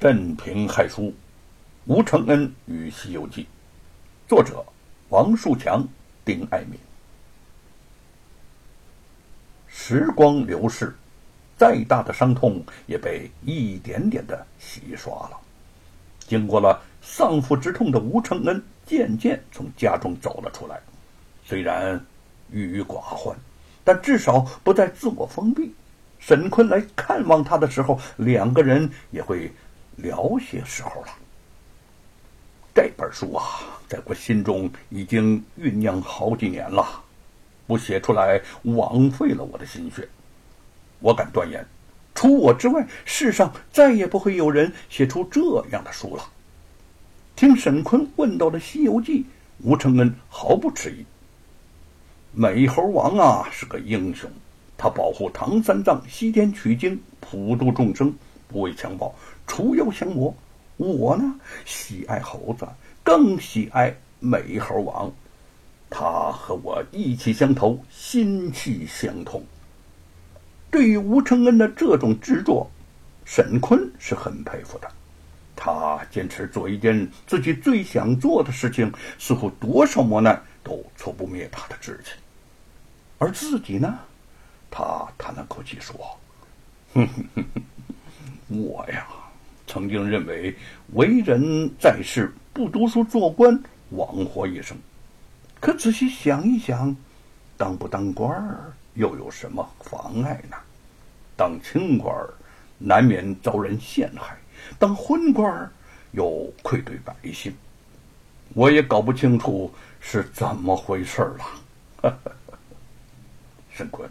镇平害书，吴承恩与《西游记》，作者王树强、丁爱民。时光流逝，再大的伤痛也被一点点的洗刷了。经过了丧父之痛的吴承恩，渐渐从家中走了出来。虽然郁郁寡欢，但至少不再自我封闭。沈坤来看望他的时候，两个人也会。聊些时候了，这本书啊，在我心中已经酝酿好几年了，不写出来枉费了我的心血。我敢断言，除我之外，世上再也不会有人写出这样的书了。听沈坤问到了《西游记》，吴承恩毫不迟疑。美猴王啊，是个英雄，他保护唐三藏西天取经，普度众生，不畏强暴。除妖降魔，我呢喜爱猴子，更喜爱美猴王。他和我意气相投，心气相通。对于吴承恩的这种执着，沈坤是很佩服的。他坚持做一件自己最想做的事情，似乎多少磨难都挫不灭他的志气。而自己呢，他叹了口气说：“哼哼哼哼，我呀。”曾经认为为人在世不读书做官枉活一生，可仔细想一想，当不当官儿又有什么妨碍呢？当清官儿难免遭人陷害，当昏官儿又愧对百姓，我也搞不清楚是怎么回事了。沈坤，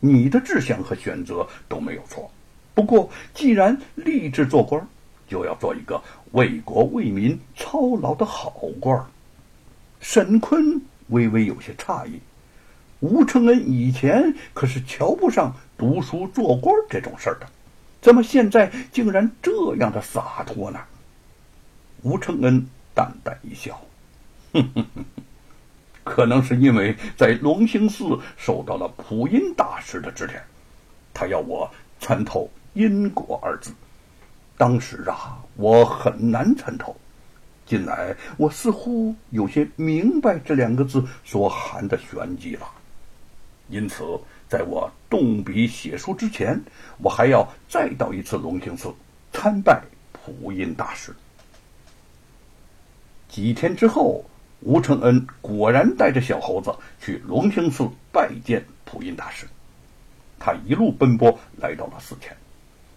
你的志向和选择都没有错。不过，既然立志做官，就要做一个为国为民操劳的好官。沈坤微微有些诧异，吴承恩以前可是瞧不上读书做官这种事儿的，怎么现在竟然这样的洒脱呢？吴承恩淡淡一笑，哼哼哼，可能是因为在龙兴寺受到了普音大师的指点，他要我参透。因果二字，当时啊，我很难参透。近来，我似乎有些明白这两个字所含的玄机了。因此，在我动笔写书之前，我还要再到一次龙兴寺参拜普音大师。几天之后，吴承恩果然带着小猴子去龙兴寺拜见普音大师。他一路奔波来到了寺前。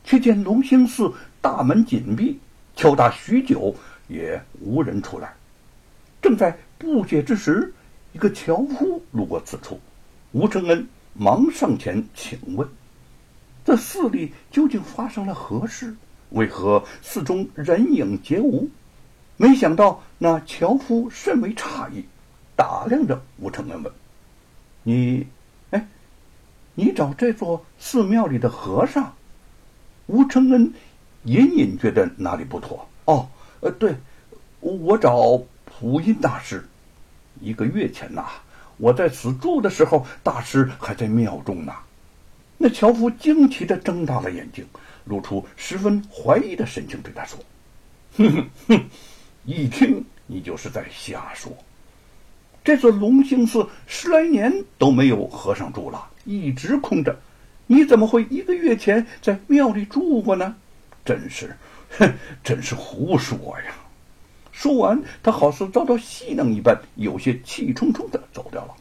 却见龙兴寺大门紧闭，敲打许久也无人出来。正在不解之时，一个樵夫路过此处，吴承恩忙上前请问：“这寺里究竟发生了何事？为何寺中人影皆无？”没想到那樵夫甚为诧异，打量着吴承恩问：“你，哎，你找这座寺庙里的和尚？”吴承恩隐隐觉得哪里不妥。哦，呃，对，我找普音大师。一个月前呐，我在此住的时候，大师还在庙中呢。那樵夫惊奇的睁大了眼睛，露出十分怀疑的神情，对他说：“哼哼哼，一听你就是在瞎说。这座龙兴寺十来年都没有和尚住了，一直空着。”你怎么会一个月前在庙里住过呢？真是，哼，真是胡说呀！说完，他好似遭到戏弄一般，有些气冲冲的走掉了。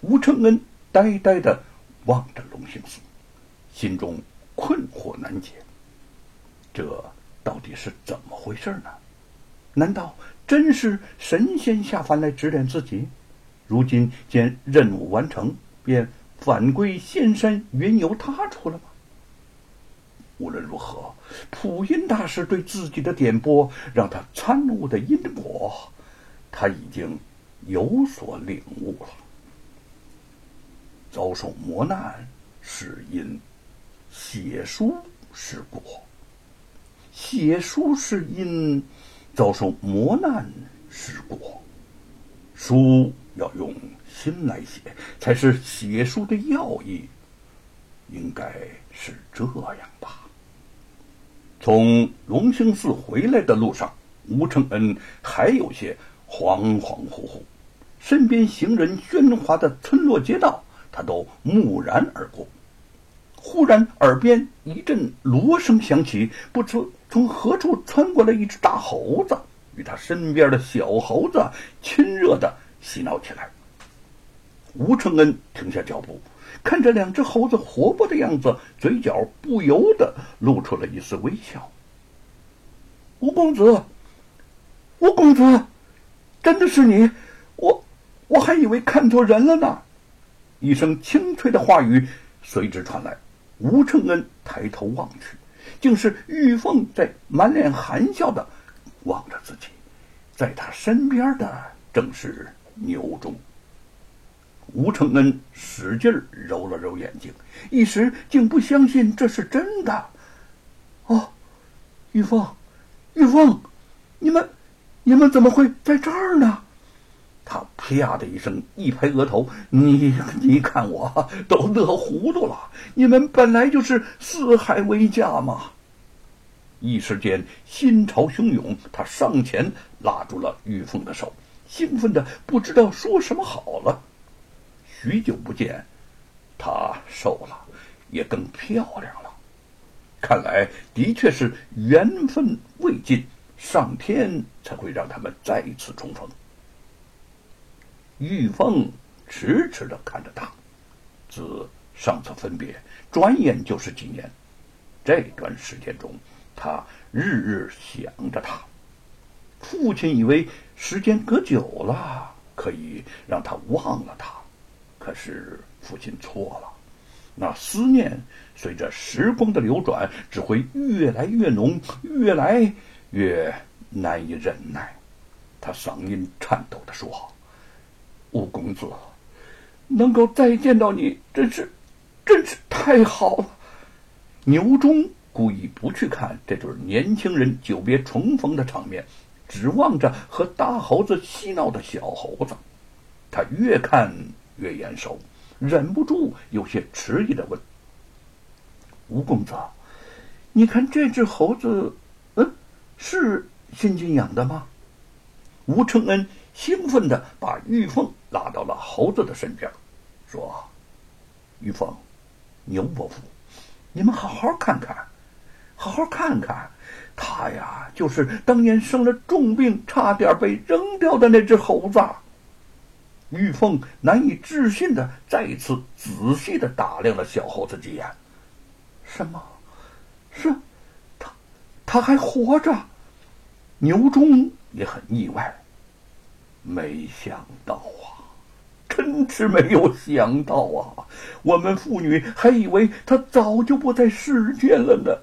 吴承恩呆呆的望着龙兴寺，心中困惑难解。这到底是怎么回事呢？难道真是神仙下凡来指点自己？如今见任务完成，便。返归仙山，缘由他出了吗？无论如何，普音大师对自己的点拨，让他参悟的因果，他已经有所领悟了。遭受磨难是因，写书是果；写书是因，遭受磨难是果。书要用。心来写才是写书的要义，应该是这样吧。从龙兴寺回来的路上，吴承恩还有些恍恍惚惚，身边行人喧哗的村落街道，他都木然而过。忽然，耳边一阵锣声响起，不知从何处窜过来一只大猴子，与他身边的小猴子亲热的嬉闹起来。吴承恩停下脚步，看着两只猴子活泼的样子，嘴角不由得露出了一丝微笑。吴公子，吴公子，真的是你？我我还以为看错人了呢。一声清脆的话语随之传来。吴承恩抬头望去，竟是玉凤在满脸含笑的望着自己，在他身边的正是牛中。吴承恩使劲揉了揉眼睛，一时竟不相信这是真的。哦，玉凤，玉凤，你们，你们怎么会在这儿呢？他啪的一声一拍额头：“你你看我都乐糊涂了！你们本来就是四海为家嘛！”一时间心潮汹涌，他上前拉住了玉凤的手，兴奋的不知道说什么好了。许久不见，她瘦了，也更漂亮了。看来的确是缘分未尽，上天才会让他们再次重逢。玉凤迟迟的看着他，自上次分别，转眼就是几年。这段时间中，他日日想着他。父亲以为时间隔久了，可以让他忘了他，可是父亲错了。那思念随着时光的流转，只会越来越浓，越来越难以忍耐。他嗓音颤抖的说。吴公子，能够再见到你，真是，真是太好了。牛忠故意不去看这对年轻人久别重逢的场面，指望着和大猴子嬉闹的小猴子。他越看越眼熟，忍不住有些迟疑的问：“吴公子，你看这只猴子，嗯，是新金养的吗？”吴承恩兴奋的把玉凤。拉到了猴子的身边，说：“玉凤，牛伯父，你们好好看看，好好看看，他呀，就是当年生了重病，差点被扔掉的那只猴子。”玉凤难以置信的再次仔细的打量了小猴子几眼。什么？是，他，他还活着？牛忠也很意外，没想到啊。真是没有想到啊！我们妇女还以为他早就不在世间了呢。